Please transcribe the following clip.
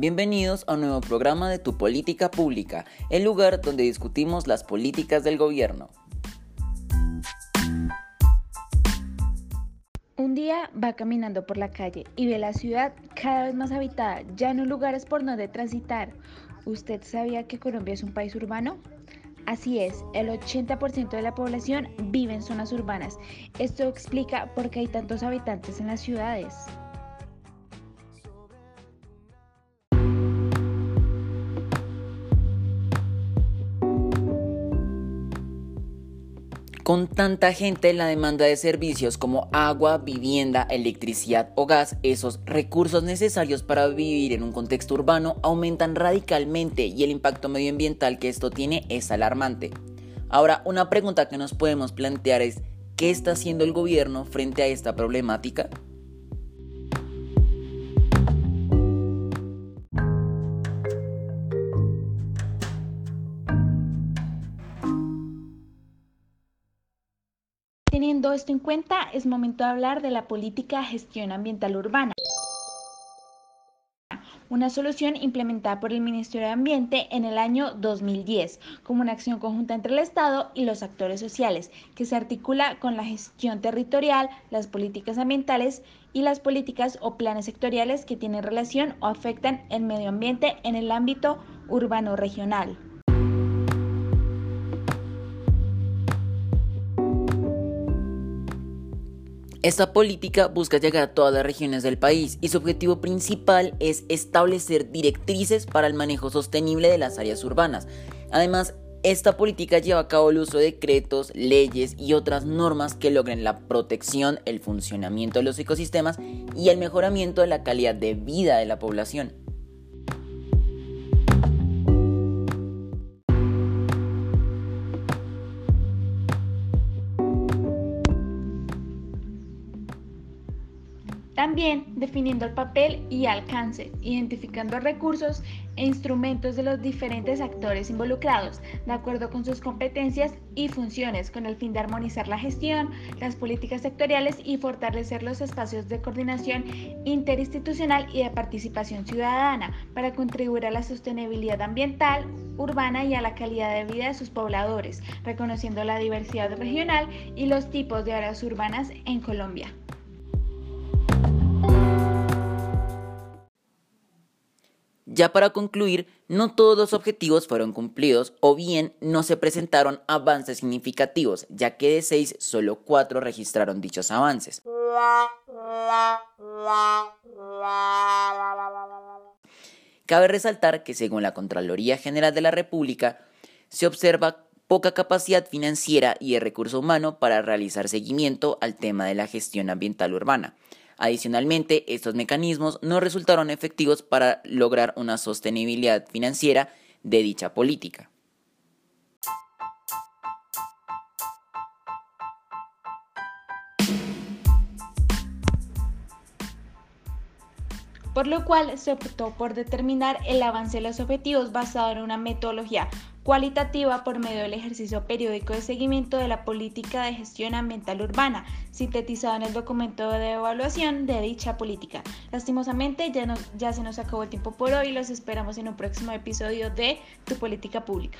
Bienvenidos a un nuevo programa de Tu Política Pública, el lugar donde discutimos las políticas del gobierno. Un día va caminando por la calle y ve la ciudad cada vez más habitada, ya no lugares por donde transitar. ¿Usted sabía que Colombia es un país urbano? Así es, el 80% de la población vive en zonas urbanas. Esto explica por qué hay tantos habitantes en las ciudades. Con tanta gente, la demanda de servicios como agua, vivienda, electricidad o gas, esos recursos necesarios para vivir en un contexto urbano, aumentan radicalmente y el impacto medioambiental que esto tiene es alarmante. Ahora, una pregunta que nos podemos plantear es, ¿qué está haciendo el gobierno frente a esta problemática? Teniendo esto en cuenta, es momento de hablar de la política de gestión ambiental urbana una solución implementada por el Ministerio de Ambiente en el año 2010 como una acción conjunta entre el Estado y los actores sociales, que se articula con la gestión territorial, las políticas ambientales y las políticas o planes sectoriales que tienen relación o afectan el medio ambiente en el ámbito urbano regional. Esta política busca llegar a todas las regiones del país y su objetivo principal es establecer directrices para el manejo sostenible de las áreas urbanas. Además, esta política lleva a cabo el uso de decretos, leyes y otras normas que logren la protección, el funcionamiento de los ecosistemas y el mejoramiento de la calidad de vida de la población. También definiendo el papel y alcance, identificando recursos e instrumentos de los diferentes actores involucrados, de acuerdo con sus competencias y funciones, con el fin de armonizar la gestión, las políticas sectoriales y fortalecer los espacios de coordinación interinstitucional y de participación ciudadana para contribuir a la sostenibilidad ambiental, urbana y a la calidad de vida de sus pobladores, reconociendo la diversidad regional y los tipos de áreas urbanas en Colombia. Ya para concluir, no todos los objetivos fueron cumplidos o bien no se presentaron avances significativos, ya que de seis solo cuatro registraron dichos avances. Cabe resaltar que según la Contraloría General de la República, se observa poca capacidad financiera y de recurso humano para realizar seguimiento al tema de la gestión ambiental urbana Adicionalmente, estos mecanismos no resultaron efectivos para lograr una sostenibilidad financiera de dicha política. Por lo cual se optó por determinar el avance de los objetivos basado en una metodología cualitativa por medio del ejercicio periódico de seguimiento de la política de gestión ambiental urbana, sintetizado en el documento de evaluación de dicha política. Lastimosamente ya, ya se nos acabó el tiempo por hoy, los esperamos en un próximo episodio de Tu Política Pública.